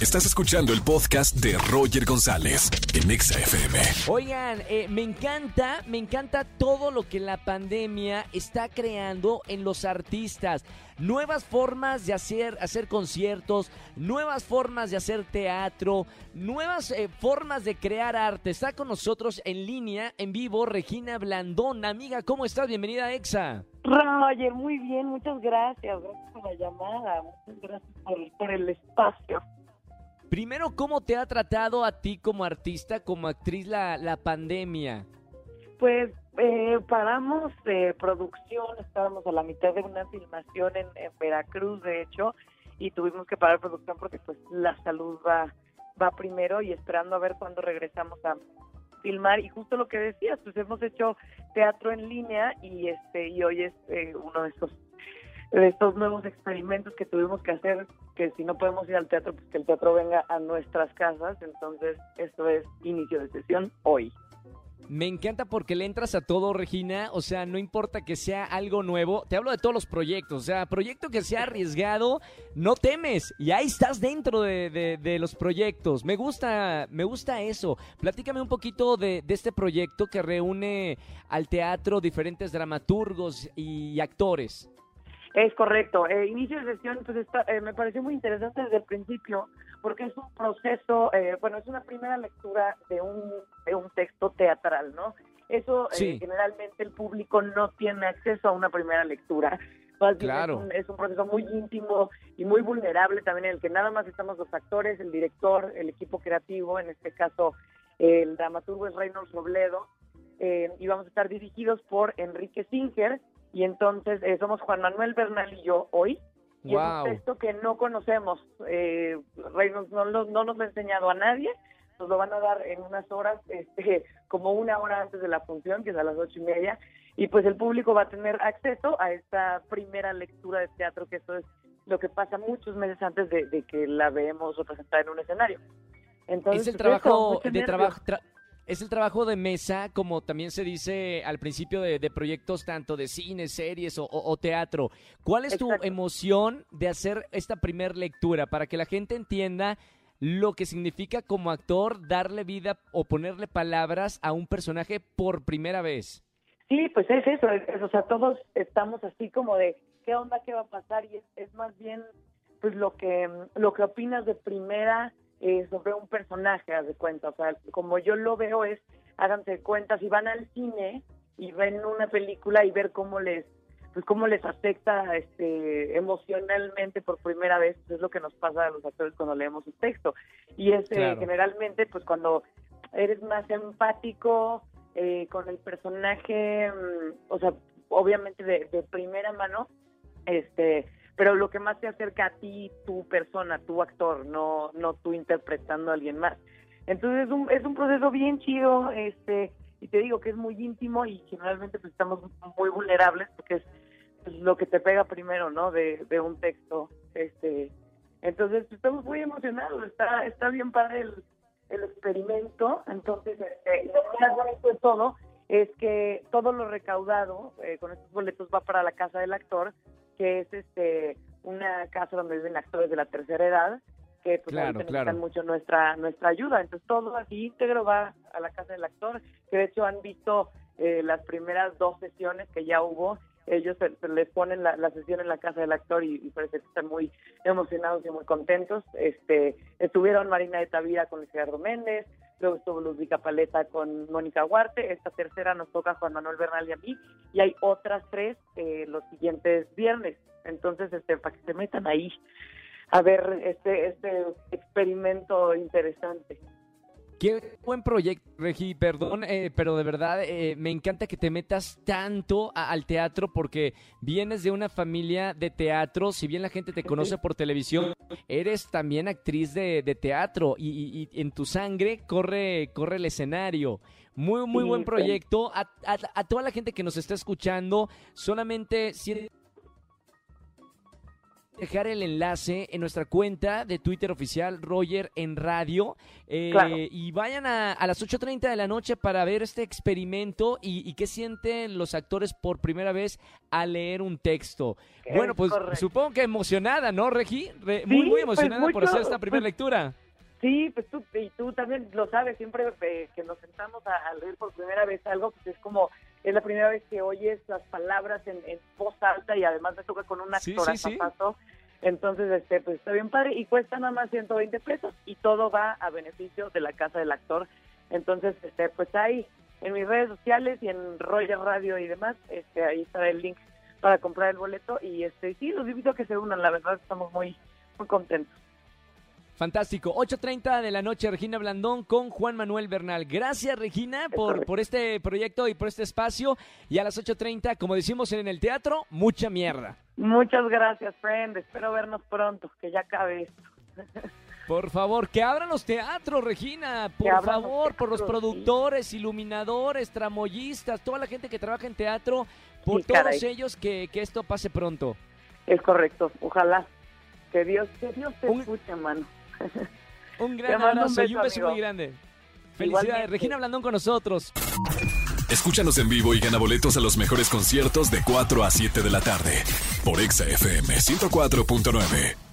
Estás escuchando el podcast de Roger González en Exa FM. Oigan, eh, me encanta, me encanta todo lo que la pandemia está creando en los artistas. Nuevas formas de hacer, hacer conciertos, nuevas formas de hacer teatro, nuevas eh, formas de crear arte. Está con nosotros en línea, en vivo, Regina Blandón. Amiga, ¿cómo estás? Bienvenida a EXA. Roger, muy bien, muchas gracias. Gracias por la llamada, muchas gracias por, por el espacio. Primero, ¿cómo te ha tratado a ti como artista, como actriz la, la pandemia? Pues eh, paramos de producción, estábamos a la mitad de una filmación en, en, Veracruz, de hecho, y tuvimos que parar producción porque pues la salud va, va primero y esperando a ver cuándo regresamos a filmar y justo lo que decías, pues hemos hecho teatro en línea y este y hoy es eh, uno de esos estos nuevos experimentos que tuvimos que hacer, que si no podemos ir al teatro, pues que el teatro venga a nuestras casas. Entonces, esto es inicio de sesión hoy. Me encanta porque le entras a todo, Regina. O sea, no importa que sea algo nuevo. Te hablo de todos los proyectos. O sea, proyecto que sea arriesgado, no temes. Y ahí estás dentro de, de, de los proyectos. Me gusta, me gusta eso. Platícame un poquito de, de este proyecto que reúne al teatro diferentes dramaturgos y actores. Es correcto. Eh, inicio de sesión, pues está, eh, me pareció muy interesante desde el principio, porque es un proceso, eh, bueno, es una primera lectura de un, de un texto teatral, ¿no? Eso Sí. generalmente el público no tiene acceso a una primera lectura. Más bien Claro. es, un, es un proceso muy íntimo y muy vulnerable también en el que nada más estamos los actores, el director, el equipo creativo, en este caso el dramaturgo es Reynolds Robledo, eh, y vamos a estar dirigidos por Enrique Singer, y entonces eh, somos Juan Manuel Bernal y yo hoy. Y es un texto que no conocemos. Eh, Reynolds no, lo- no nos lo ha enseñado a nadie. Nos lo van a dar en unas horas, este, como una hora antes de la función, que es a las ocho y media. Y pues el público va a tener acceso a esta primera lectura de teatro, que eso es lo que pasa muchos meses antes de, de que la veamos representada en un escenario. Entonces, es el trabajo de trabajo. tra- es el trabajo de mesa, como también se dice al principio de, de proyectos tanto de cine, series o, o- o teatro. ¿Cuál es tu emoción de hacer esta primer lectura para que la gente entienda lo que significa como actor darle vida o ponerle palabras a un personaje por primera vez? Sí, pues es eso, es- es- o sea, todos estamos así como de qué onda, qué va a pasar y es, es más bien pues lo que lo que opinas de primera eh, sobre un personaje, haz de cuenta, o sea, como yo lo veo es, háganse cuenta, si van al cine y ven una película y ver cómo les pues cómo les afecta este emocionalmente por primera vez, pues, es lo que nos pasa a los actores cuando leemos un texto. Y es eh, Claro. generalmente pues cuando eres más empático eh, con el personaje, mm, o sea, obviamente de, de primera mano, este, pero lo que más te acerca a ti, tu persona, tu actor, no, no tú interpretando a alguien más. Entonces es un, es un proceso bien chido, este, y te digo que es muy íntimo y generalmente pues estamos muy vulnerables porque es pues, lo que te pega primero, ¿no? De, de un texto, este, entonces pues, estamos muy emocionados, está, está bien padre el, el experimento, entonces este, lo más bonito de todo es que todo lo recaudado eh, con estos boletos va para la casa del actor, que es este una casa donde viven actores de la tercera edad, que pues Claro, ahorita claro. necesitan mucho nuestra nuestra ayuda, entonces todo así íntegro va a la casa del actor, que de hecho han visto eh, las primeras dos sesiones que ya hubo, ellos se, se les ponen la, la sesión en la casa del actor y, y parece que están muy emocionados y muy contentos. Este, estuvieron Marina de Tavira con Luis Gerardo Méndez, luego estuvo Ludwika Paleta con Mónica Huarte, esta tercera nos toca Juan Manuel Bernal y a mí, y hay otras tres eh, los siguientes viernes. Entonces, este, para que se metan ahí a ver este, este experimento interesante. Qué buen proyecto, Regi, perdón, eh, pero de verdad eh, me encanta que te metas tanto a- al teatro porque vienes de una familia de teatro, si bien la gente te conoce por televisión, eres también actriz de, de teatro y, y- y en tu sangre corre, corre el escenario. Muy, muy buen proyecto. A, a- a toda la gente que nos está escuchando, solamente si dejar el enlace en nuestra cuenta de Twitter oficial Roger en radio eh, Claro. y vayan a, a las 8.30 de la noche para ver este experimento y, y qué sienten los actores por primera vez al leer un texto. Es bueno, pues correcto. supongo que emocionada, ¿no, Regi? Re- muy, Sí, muy pues, emocionada por mucho, hacer esta primera pues, lectura. Sí, pues tú, y tú también lo sabes, siempre eh, que nos sentamos a, a leer por primera vez algo, pues es como, es la primera vez que oyes las palabras en, en voz alta y además me toca con un actor sí, sí. Entonces, este, pues está bien padre y cuesta nada más 120 pesos y todo va a beneficio de la casa del actor. Entonces, este, pues ahí en mis redes sociales y en Roger Radio y demás, este, ahí está el link para comprar el boleto y este, sí, los invito a que se unan, la verdad estamos muy, muy contentos. Fantástico. 8.30 de la noche, Regina Blandón con Juan Manuel Bernal. Gracias, Regina, por, por este proyecto y por este espacio. Y a las 8.30, como decimos en el teatro, mucha mierda. Muchas gracias, friend. Espero vernos pronto, que ya acabe esto. Por favor, que abran los teatros, Regina. Por los favor, por los sí. productores, iluminadores, tramoyistas, toda la gente que trabaja en teatro, por Sí, todos caray. ellos que, que esto pase pronto. Es correcto. Ojalá. Que Dios, que Dios te Un- escuche, mano. Un gran mando un abrazo y un beso, beso amigo. muy grande. Felicidades, Igualmente. Regina Blandón con nosotros. Escúchanos en vivo y gana boletos a los mejores conciertos de 4 a 7 de la tarde por Exa FM 104.9.